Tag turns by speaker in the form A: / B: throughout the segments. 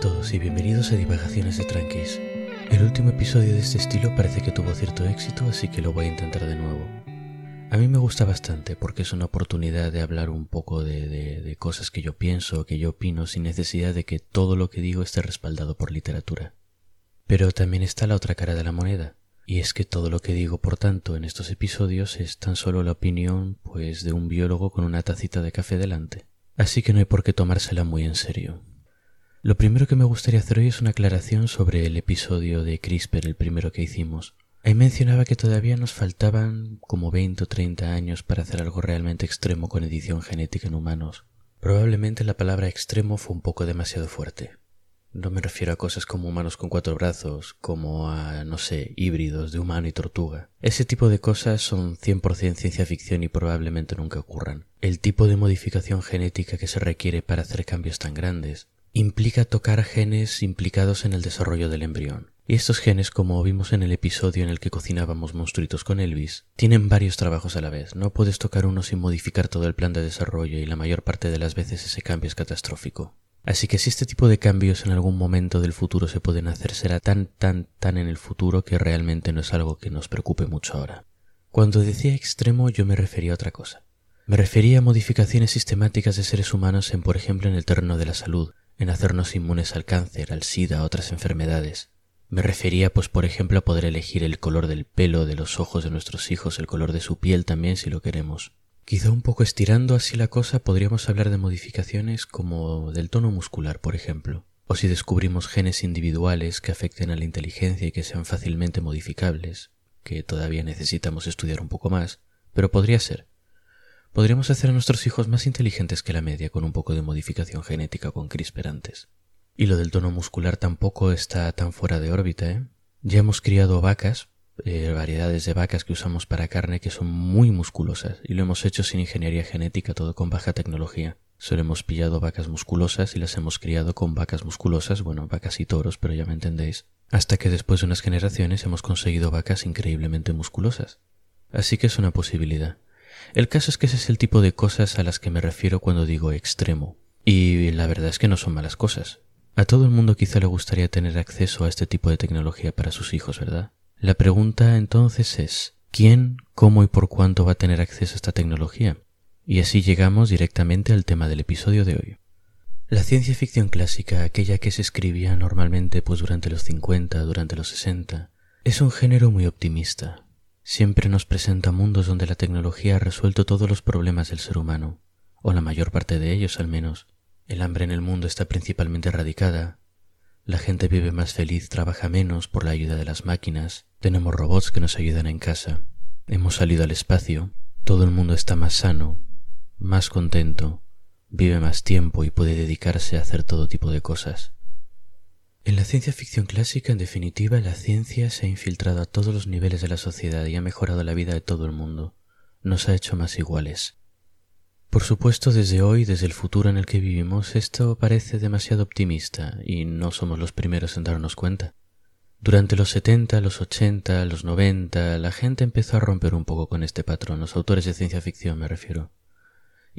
A: todos y bienvenidos a Divagaciones de Tranquis. El último episodio de este estilo parece que tuvo cierto éxito, así que lo voy a intentar de nuevo. A mí me gusta bastante porque es una oportunidad de hablar un poco de, de, cosas que yo pienso, que yo opino, sin necesidad de que todo lo que digo esté respaldado por literatura. Pero también está la otra cara de la moneda, y es que todo lo que digo, por tanto, en estos episodios es tan solo la opinión, pues, de un biólogo con una tacita de café delante. Así que no hay por qué tomársela muy en serio. Lo primero que me gustaría hacer hoy es una aclaración sobre el episodio de CRISPR, el primero que hicimos. Ahí mencionaba que todavía nos faltaban como 20 o 30 años para hacer algo realmente extremo con edición genética en humanos. Probablemente la palabra extremo fue un poco demasiado fuerte. No me refiero a cosas como humanos con cuatro brazos, como a, no sé, híbridos de humano y tortuga. Ese tipo de cosas son 100% ciencia ficción y probablemente nunca ocurran. El tipo de modificación genética que se requiere para hacer cambios tan grandes implica tocar genes implicados en el desarrollo del embrión. Y estos genes, como vimos en el episodio en el que cocinábamos monstruitos con Elvis, tienen varios trabajos a la vez. No puedes tocar uno sin modificar todo el plan de desarrollo y la mayor parte de las veces ese cambio es catastrófico. Así que si este tipo de cambios en algún momento del futuro se pueden hacer, será tan, tan, tan en el futuro que realmente no es algo que nos preocupe mucho ahora. Cuando decía extremo yo me refería a otra cosa. Me refería a modificaciones sistemáticas de seres humanos en, por ejemplo, en el terreno de la salud, en hacernos inmunes al cáncer, al SIDA, a otras enfermedades. Me refería, pues, por ejemplo, a poder elegir el color del pelo de los ojos de nuestros hijos, el color de su piel también, si lo queremos. Quizá un poco estirando así la cosa, podríamos hablar de modificaciones como del tono muscular, por ejemplo. O si descubrimos genes individuales que afecten a la inteligencia y que sean fácilmente modificables, que todavía necesitamos estudiar un poco más, pero podría ser. Podríamos hacer a nuestros hijos más inteligentes que la media con un poco de modificación genética con CRISPR antes. Y lo del tono muscular tampoco está tan fuera de órbita, ¿eh? Ya hemos criado vacas, eh, variedades de vacas que usamos para carne que son muy musculosas y lo hemos hecho sin ingeniería genética, todo con baja tecnología. Solo hemos pillado vacas musculosas y las hemos criado con vacas musculosas, bueno, vacas y toros, pero ya me entendéis. Hasta que después de unas generaciones hemos conseguido vacas increíblemente musculosas. Así que es una posibilidad. El caso es que ese es el tipo de cosas a las que me refiero cuando digo extremo. Y la verdad es que no son malas cosas. A todo el mundo quizá le gustaría tener acceso a este tipo de tecnología para sus hijos, ¿verdad? La pregunta entonces es ¿quién, cómo y por cuánto va a tener acceso a esta tecnología? Y así llegamos directamente al tema del episodio de hoy. La ciencia ficción clásica, aquella que se escribía normalmente pues durante los 50, durante los 60, es un género muy optimista, Siempre nos presenta mundos donde la tecnología ha resuelto todos los problemas del ser humano, o la mayor parte de ellos al menos. El hambre en el mundo está principalmente erradicada, la gente vive más feliz, trabaja menos por la ayuda de las máquinas, tenemos robots que nos ayudan en casa, hemos salido al espacio, todo el mundo está más sano, más contento, vive más tiempo y puede dedicarse a hacer todo tipo de cosas. En la ciencia ficción clásica, en definitiva, la ciencia se ha infiltrado a todos los niveles de la sociedad y ha mejorado la vida de todo el mundo. Nos ha hecho más iguales. Por supuesto, desde hoy, desde el futuro en el que vivimos, esto parece demasiado optimista y no somos los primeros en darnos cuenta. Durante los 70, los 80, los 90, la gente empezó a romper un poco con este patrón, los autores de ciencia ficción me refiero,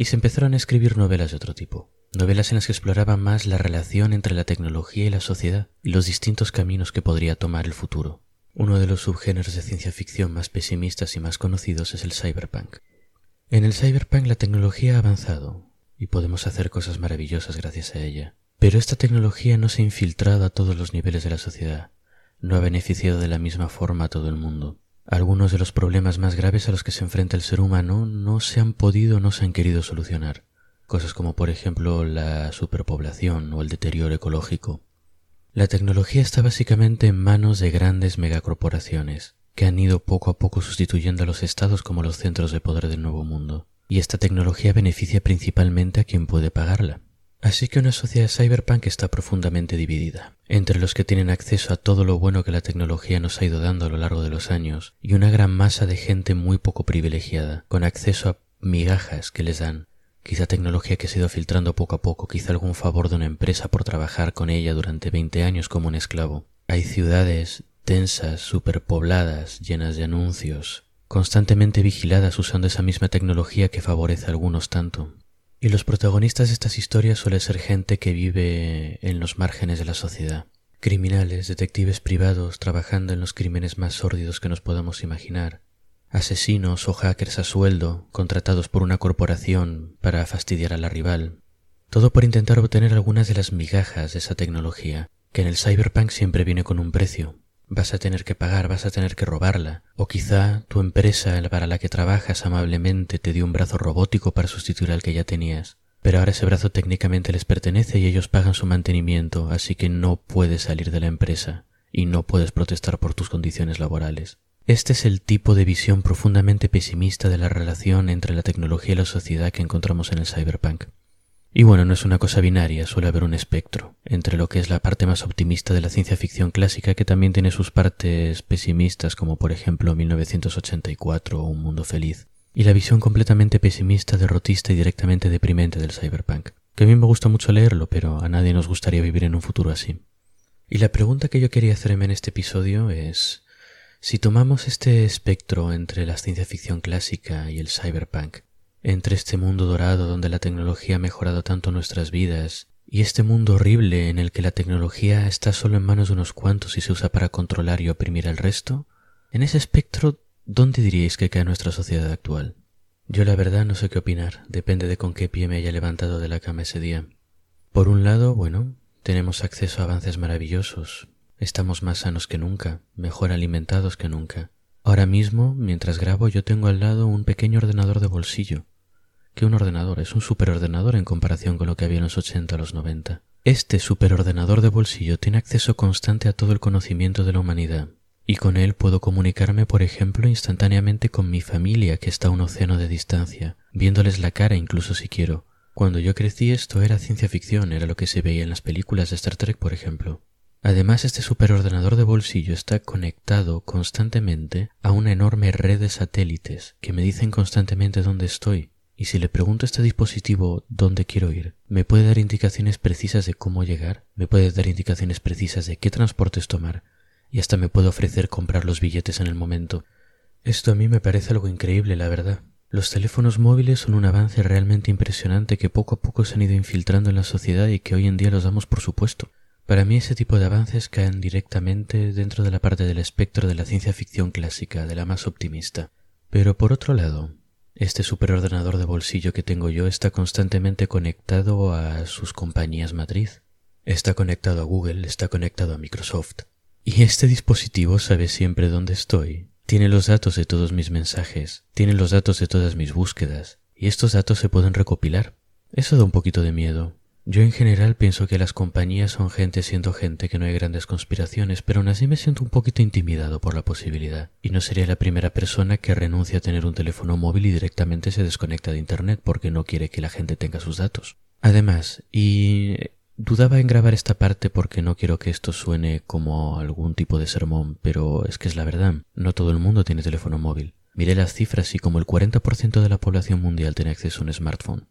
A: y se empezaron a escribir novelas de otro tipo novelas en las que exploraba más la relación entre la tecnología y la sociedad y los distintos caminos que podría tomar el futuro. Uno de los subgéneros de ciencia ficción más pesimistas y más conocidos es el cyberpunk. En el cyberpunk la tecnología ha avanzado y podemos hacer cosas maravillosas gracias a ella. Pero esta tecnología no se ha infiltrado a todos los niveles de la sociedad, no ha beneficiado de la misma forma a todo el mundo. Algunos de los problemas más graves a los que se enfrenta el ser humano no se han podido o no se han querido solucionar cosas como por ejemplo la superpoblación o el deterioro ecológico. La tecnología está básicamente en manos de grandes megacorporaciones, que han ido poco a poco sustituyendo a los estados como los centros de poder del nuevo mundo, y esta tecnología beneficia principalmente a quien puede pagarla. Así que una sociedad cyberpunk está profundamente dividida, entre los que tienen acceso a todo lo bueno que la tecnología nos ha ido dando a lo largo de los años, y una gran masa de gente muy poco privilegiada, con acceso a migajas que les dan, quizá tecnología que se ha ido filtrando poco a poco, quizá algún favor de una empresa por trabajar con ella durante veinte años como un esclavo. Hay ciudades densas, superpobladas, llenas de anuncios, constantemente vigiladas usando esa misma tecnología que favorece a algunos tanto. Y los protagonistas de estas historias suelen ser gente que vive en los márgenes de la sociedad. Criminales, detectives privados trabajando en los crímenes más sórdidos que nos podamos imaginar. Asesinos o hackers a sueldo contratados por una corporación para fastidiar a la rival. Todo por intentar obtener algunas de las migajas de esa tecnología, que en el cyberpunk siempre viene con un precio. Vas a tener que pagar, vas a tener que robarla, o quizá tu empresa para la que trabajas amablemente te dio un brazo robótico para sustituir al que ya tenías. Pero ahora ese brazo técnicamente les pertenece y ellos pagan su mantenimiento, así que no puedes salir de la empresa y no puedes protestar por tus condiciones laborales. Este es el tipo de visión profundamente pesimista de la relación entre la tecnología y la sociedad que encontramos en el cyberpunk. Y bueno, no es una cosa binaria, suele haber un espectro entre lo que es la parte más optimista de la ciencia ficción clásica que también tiene sus partes pesimistas como por ejemplo 1984 o Un Mundo Feliz, y la visión completamente pesimista, derrotista y directamente deprimente del cyberpunk, que a mí me gusta mucho leerlo, pero a nadie nos gustaría vivir en un futuro así. Y la pregunta que yo quería hacerme en este episodio es si tomamos este espectro entre la ciencia ficción clásica y el cyberpunk, entre este mundo dorado donde la tecnología ha mejorado tanto nuestras vidas y este mundo horrible en el que la tecnología está solo en manos de unos cuantos y se usa para controlar y oprimir al resto, en ese espectro, ¿dónde diríais que cae nuestra sociedad actual? Yo la verdad no sé qué opinar, depende de con qué pie me haya levantado de la cama ese día. Por un lado, bueno, tenemos acceso a avances maravillosos, estamos más sanos que nunca, mejor alimentados que nunca. Ahora mismo, mientras grabo, yo tengo al lado un pequeño ordenador de bolsillo, que un ordenador, es un superordenador en comparación con lo que había en los 80 o los 90. Este superordenador de bolsillo tiene acceso constante a todo el conocimiento de la humanidad, y con él puedo comunicarme, por ejemplo, instantáneamente con mi familia que está a un océano de distancia, viéndoles la cara incluso si quiero. Cuando yo crecí esto era ciencia ficción, era lo que se veía en las películas de Star Trek, por ejemplo. Además, este superordenador de bolsillo está conectado constantemente a una enorme red de satélites que me dicen constantemente dónde estoy, y si le pregunto a este dispositivo dónde quiero ir, me puede dar indicaciones precisas de cómo llegar, me puede dar indicaciones precisas de qué transportes tomar, y hasta me puede ofrecer comprar los billetes en el momento. Esto a mí me parece algo increíble, la verdad. Los teléfonos móviles son un avance realmente impresionante que poco a poco se han ido infiltrando en la sociedad y que hoy en día los damos por supuesto. Para mí ese tipo de avances caen directamente dentro de la parte del espectro de la ciencia ficción clásica, de la más optimista. Pero por otro lado, este superordenador de bolsillo que tengo yo está constantemente conectado a sus compañías matriz. Está conectado a Google, está conectado a Microsoft. Y este dispositivo sabe siempre dónde estoy. Tiene los datos de todos mis mensajes, tiene los datos de todas mis búsquedas, y estos datos se pueden recopilar. Eso da un poquito de miedo, yo en general pienso que las compañías son gente siendo gente, que no hay grandes conspiraciones, pero aún así me siento un poquito intimidado por la posibilidad. Y no sería la primera persona que renuncia a tener un teléfono móvil y directamente se desconecta de Internet porque no quiere que la gente tenga sus datos. Además, y dudaba en grabar esta parte porque no quiero que esto suene como algún tipo de sermón, pero es que es la verdad, no todo el mundo tiene teléfono móvil. Miré las cifras y como el 40% de la población mundial tiene acceso a un smartphone.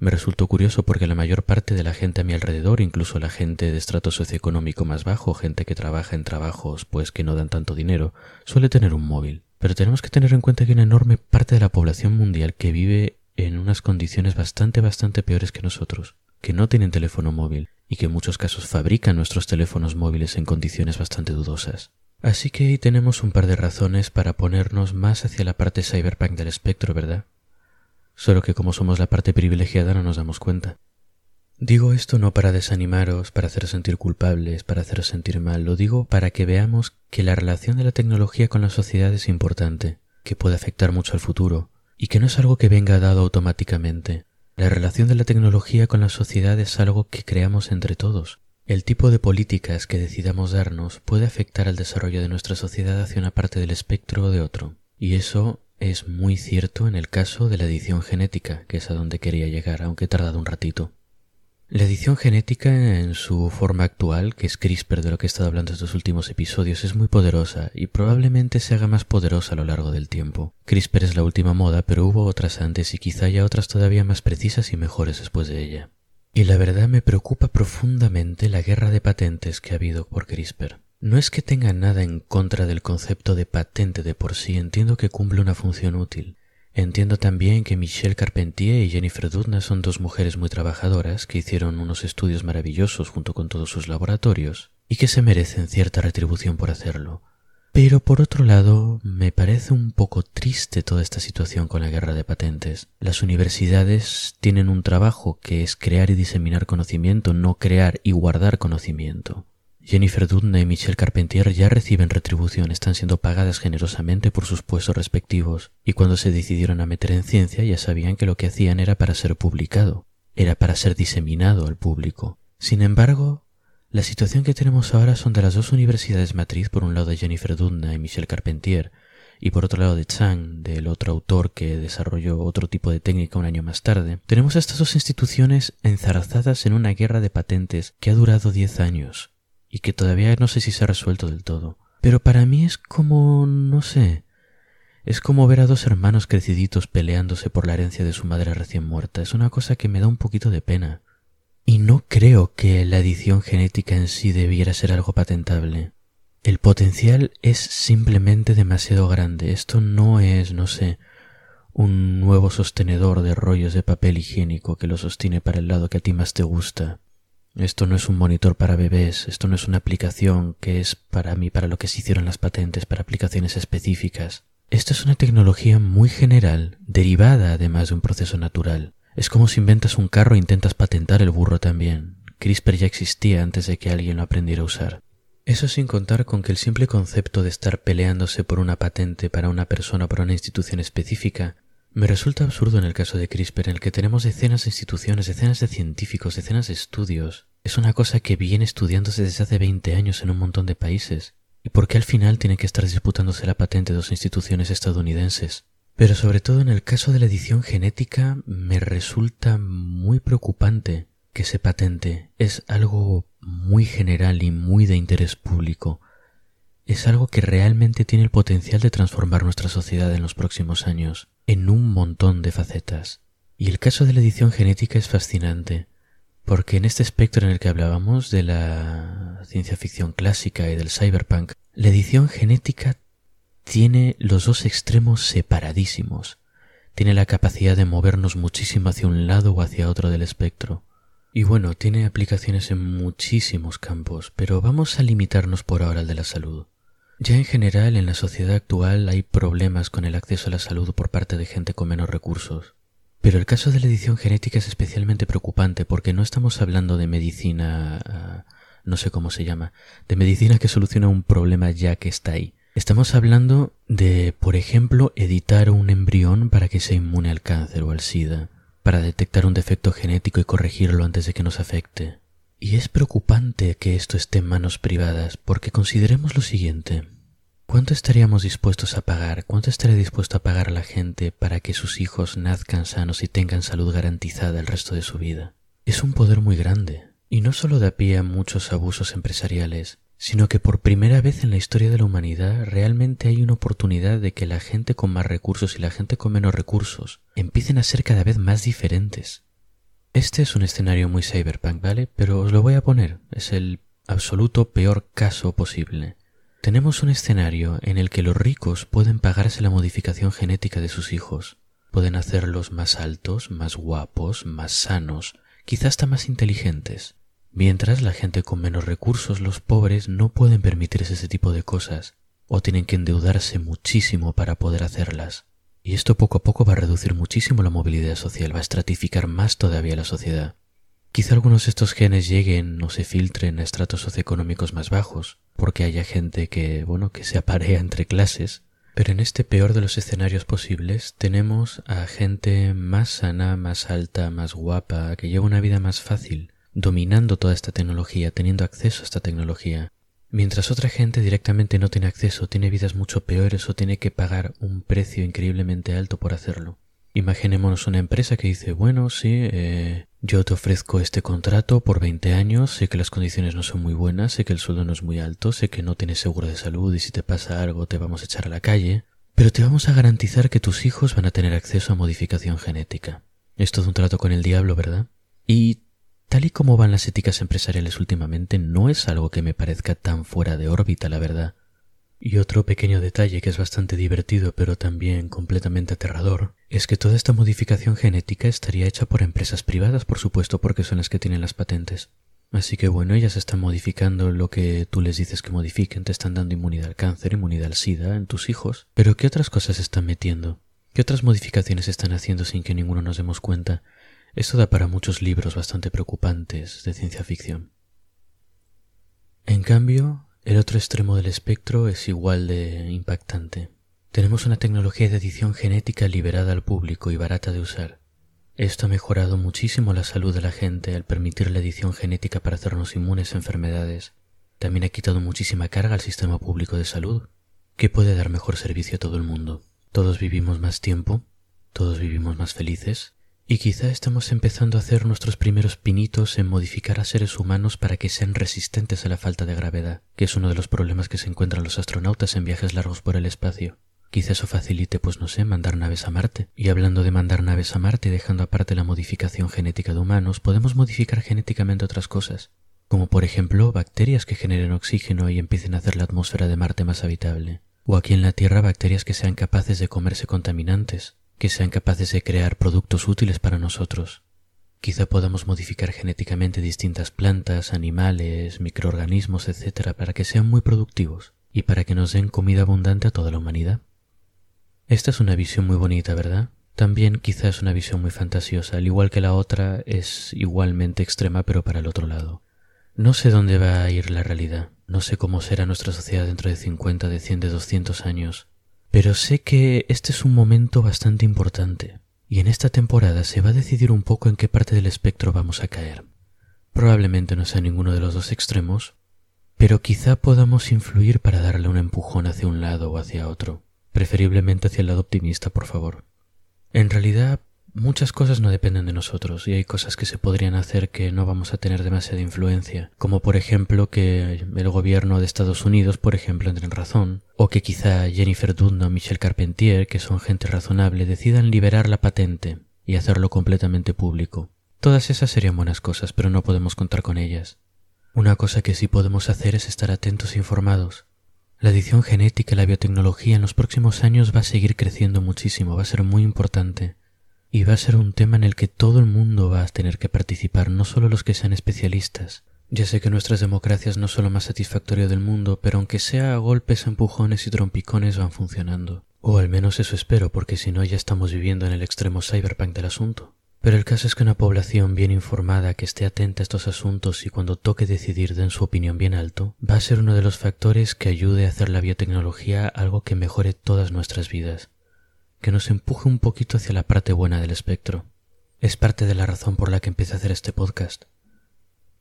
A: Me resultó curioso porque la mayor parte de la gente a mi alrededor, incluso la gente de estrato socioeconómico más bajo, gente que trabaja en trabajos pues que no dan tanto dinero, suele tener un móvil. Pero tenemos que tener en cuenta que una enorme parte de la población mundial que vive en unas condiciones bastante bastante peores que nosotros, que no tienen teléfono móvil y que en muchos casos fabrican nuestros teléfonos móviles en condiciones bastante dudosas. Así que ahí tenemos un par de razones para ponernos más hacia la parte cyberpunk del espectro, ¿verdad? Solo que como somos la parte privilegiada no nos damos cuenta. Digo esto no para desanimaros, para haceros sentir culpables, para haceros sentir mal, lo digo para que veamos que la relación de la tecnología con la sociedad es importante, que puede afectar mucho al futuro, y que no es algo que venga dado automáticamente. La relación de la tecnología con la sociedad es algo que creamos entre todos. El tipo de políticas que decidamos darnos puede afectar al desarrollo de nuestra sociedad hacia una parte del espectro o de otro, y eso es muy cierto en el caso de la edición genética, que es a donde quería llegar, aunque he tardado un ratito. La edición genética en su forma actual, que es CRISPR de lo que he estado hablando estos últimos episodios, es muy poderosa y probablemente se haga más poderosa a lo largo del tiempo. CRISPR es la última moda, pero hubo otras antes y quizá haya otras todavía más precisas y mejores después de ella. Y la verdad me preocupa profundamente la guerra de patentes que ha habido por CRISPR. No es que tenga nada en contra del concepto de patente de por sí, entiendo que cumple una función útil. Entiendo también que Michelle Carpentier y Jennifer Doudna son dos mujeres muy trabajadoras que hicieron unos estudios maravillosos junto con todos sus laboratorios y que se merecen cierta retribución por hacerlo. Pero por otro lado, me parece un poco triste toda esta situación con la guerra de patentes. Las universidades tienen un trabajo que es crear y diseminar conocimiento, no crear y guardar conocimiento. Jennifer Doudna y Michelle Carpentier ya reciben retribución, están siendo pagadas generosamente por sus puestos respectivos, y cuando se decidieron a meter en ciencia ya sabían que lo que hacían era para ser publicado, era para ser diseminado al público. Sin embargo, la situación que tenemos ahora son de las dos universidades matriz, por un lado de Jennifer Doudna y Michelle Carpentier, y por otro lado de Chang, del otro autor que desarrolló otro tipo de técnica un año más tarde, tenemos estas dos instituciones enzarzadas en una guerra de patentes que ha durado diez años, y que todavía no sé si se ha resuelto del todo. Pero para mí es como, no sé, es como ver a dos hermanos creciditos peleándose por la herencia de su madre recién muerta. Es una cosa que me da un poquito de pena. Y no creo que la edición genética en sí debiera ser algo patentable. El potencial es simplemente demasiado grande. Esto no es, no sé, un nuevo sostenedor de rollos de papel higiénico que lo sostiene para el lado que a ti más te gusta. Esto no es un monitor para bebés, esto no es una aplicación que es para mí, para lo que se hicieron las patentes, para aplicaciones específicas. Esto es una tecnología muy general, derivada además de un proceso natural. Es como si inventas un carro e intentas patentar el burro también. CRISPR ya existía antes de que alguien lo aprendiera a usar. Eso sin contar con que el simple concepto de estar peleándose por una patente para una persona o para una institución específica me resulta absurdo en el caso de CRISPR, en el que tenemos decenas de instituciones, decenas de científicos, decenas de estudios. Es una cosa que viene estudiándose desde hace 20 años en un montón de países. ¿Y por qué al final tiene que estar disputándose la patente dos instituciones estadounidenses? Pero sobre todo en el caso de la edición genética me resulta muy preocupante que se patente. Es algo muy general y muy de interés público. Es algo que realmente tiene el potencial de transformar nuestra sociedad en los próximos años en un montón de facetas. Y el caso de la edición genética es fascinante, porque en este espectro en el que hablábamos de la ciencia ficción clásica y del cyberpunk, la edición genética tiene los dos extremos separadísimos. Tiene la capacidad de movernos muchísimo hacia un lado o hacia otro del espectro. Y bueno, tiene aplicaciones en muchísimos campos, pero vamos a limitarnos por ahora al de la salud. Ya en general en la sociedad actual hay problemas con el acceso a la salud por parte de gente con menos recursos. Pero el caso de la edición genética es especialmente preocupante porque no estamos hablando de medicina, ah, no sé cómo se llama, de medicina que soluciona un problema ya que está ahí. Estamos hablando de, por ejemplo, editar un embrión para que sea inmune al cáncer o al SIDA, para detectar un defecto genético y corregirlo antes de que nos afecte. Y es preocupante que esto esté en manos privadas, porque consideremos lo siguiente. ¿Cuánto estaríamos dispuestos a pagar? ¿Cuánto estaría dispuesto a pagar la gente para que sus hijos nazcan sanos y tengan salud garantizada el resto de su vida? Es un poder muy grande, y no solo da pie a muchos abusos empresariales, sino que por primera vez en la historia de la humanidad realmente hay una oportunidad de que la gente con más recursos y la gente con menos recursos empiecen a ser cada vez más diferentes. Este es un escenario muy cyberpunk, ¿vale? Pero os lo voy a poner. Es el absoluto peor caso posible. Tenemos un escenario en el que los ricos pueden pagarse la modificación genética de sus hijos. Pueden hacerlos más altos, más guapos, más sanos, quizás hasta más inteligentes. Mientras la gente con menos recursos, los pobres, no pueden permitirse ese tipo de cosas, o tienen que endeudarse muchísimo para poder hacerlas. Y esto poco a poco va a reducir muchísimo la movilidad social, va a estratificar más todavía la sociedad. Quizá algunos de estos genes lleguen o se filtren a estratos socioeconómicos más bajos, porque haya gente que, bueno, que se aparea entre clases, pero en este peor de los escenarios posibles tenemos a gente más sana, más alta, más guapa, que lleva una vida más fácil, dominando toda esta tecnología, teniendo acceso a esta tecnología, Mientras otra gente directamente no tiene acceso, tiene vidas mucho peores o tiene que pagar un precio increíblemente alto por hacerlo. Imaginémonos una empresa que dice, bueno, sí, eh, yo te ofrezco este contrato por 20 años, sé que las condiciones no son muy buenas, sé que el sueldo no es muy alto, sé que no tienes seguro de salud y si te pasa algo te vamos a echar a la calle, pero te vamos a garantizar que tus hijos van a tener acceso a modificación genética. Es un trato con el diablo, ¿verdad? Y Tal y como van las éticas empresariales últimamente, no es algo que me parezca tan fuera de órbita, la verdad. Y otro pequeño detalle que es bastante divertido pero también completamente aterrador es que toda esta modificación genética estaría hecha por empresas privadas, por supuesto, porque son las que tienen las patentes. Así que bueno, ellas están modificando lo que tú les dices que modifiquen, te están dando inmunidad al cáncer, inmunidad al SIDA en tus hijos. Pero ¿qué otras cosas están metiendo? ¿Qué otras modificaciones están haciendo sin que ninguno nos demos cuenta? Esto da para muchos libros bastante preocupantes de ciencia ficción. En cambio, el otro extremo del espectro es igual de impactante. Tenemos una tecnología de edición genética liberada al público y barata de usar. Esto ha mejorado muchísimo la salud de la gente al permitir la edición genética para hacernos inmunes a enfermedades. También ha quitado muchísima carga al sistema público de salud, que puede dar mejor servicio a todo el mundo. Todos vivimos más tiempo, todos vivimos más felices, y quizá estamos empezando a hacer nuestros primeros pinitos en modificar a seres humanos para que sean resistentes a la falta de gravedad, que es uno de los problemas que se encuentran los astronautas en viajes largos por el espacio. Quizá eso facilite, pues no sé, mandar naves a Marte. Y hablando de mandar naves a Marte, dejando aparte la modificación genética de humanos, podemos modificar genéticamente otras cosas, como por ejemplo bacterias que generen oxígeno y empiecen a hacer la atmósfera de Marte más habitable. O aquí en la Tierra bacterias que sean capaces de comerse contaminantes, que sean capaces de crear productos útiles para nosotros. Quizá podamos modificar genéticamente distintas plantas, animales, microorganismos, etc., para que sean muy productivos y para que nos den comida abundante a toda la humanidad. Esta es una visión muy bonita, ¿verdad? También quizá es una visión muy fantasiosa, al igual que la otra es igualmente extrema pero para el otro lado. No sé dónde va a ir la realidad, no sé cómo será nuestra sociedad dentro de 50, de 100, de 200 años, pero sé que este es un momento bastante importante, y en esta temporada se va a decidir un poco en qué parte del espectro vamos a caer. Probablemente no sea ninguno de los dos extremos, pero quizá podamos influir para darle un empujón hacia un lado o hacia otro preferiblemente hacia el lado optimista, por favor. En realidad, muchas cosas no dependen de nosotros y hay cosas que se podrían hacer que no vamos a tener demasiada influencia, como por ejemplo que el gobierno de Estados Unidos, por ejemplo, entre en razón, o que quizá Jennifer Doudna o Michel Carpentier, que son gente razonable, decidan liberar la patente y hacerlo completamente público. Todas esas serían buenas cosas, pero no podemos contar con ellas. Una cosa que sí podemos hacer es estar atentos e informados, la edición genética y la biotecnología en los próximos años va a seguir creciendo muchísimo, va a ser muy importante. Y va a ser un tema en el que todo el mundo va a tener que participar, no solo los que sean especialistas. Ya sé que nuestras democracias no son lo más satisfactorio del mundo, pero aunque sea a golpes, empujones y trompicones van funcionando. O al menos eso espero, porque si no ya estamos viviendo en el extremo cyberpunk del asunto. Pero el caso es que una población bien informada que esté atenta a estos asuntos y cuando toque decidir den su opinión bien alto, va a ser uno de los factores que ayude a hacer la biotecnología algo que mejore todas nuestras vidas, que nos empuje un poquito hacia la parte buena del espectro. Es parte de la razón por la que empecé a hacer este podcast,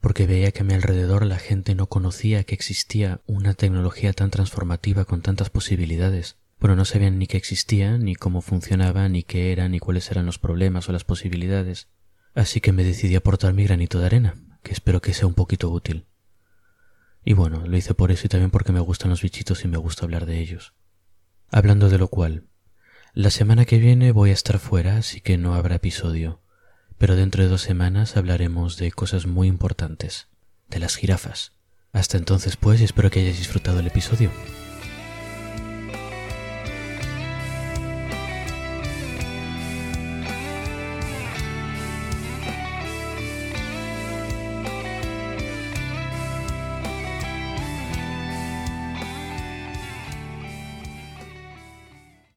A: porque veía que a mi alrededor la gente no conocía que existía una tecnología tan transformativa con tantas posibilidades, bueno, no sabían ni que existía, ni cómo funcionaba, ni qué era, ni cuáles eran los problemas o las posibilidades. Así que me decidí aportar mi granito de arena, que espero que sea un poquito útil. Y bueno, lo hice por eso y también porque me gustan los bichitos y me gusta hablar de ellos. Hablando de lo cual, la semana que viene voy a estar fuera, así que no habrá episodio. Pero dentro de dos semanas hablaremos de cosas muy importantes, de las jirafas. Hasta entonces pues, espero que hayáis disfrutado el episodio.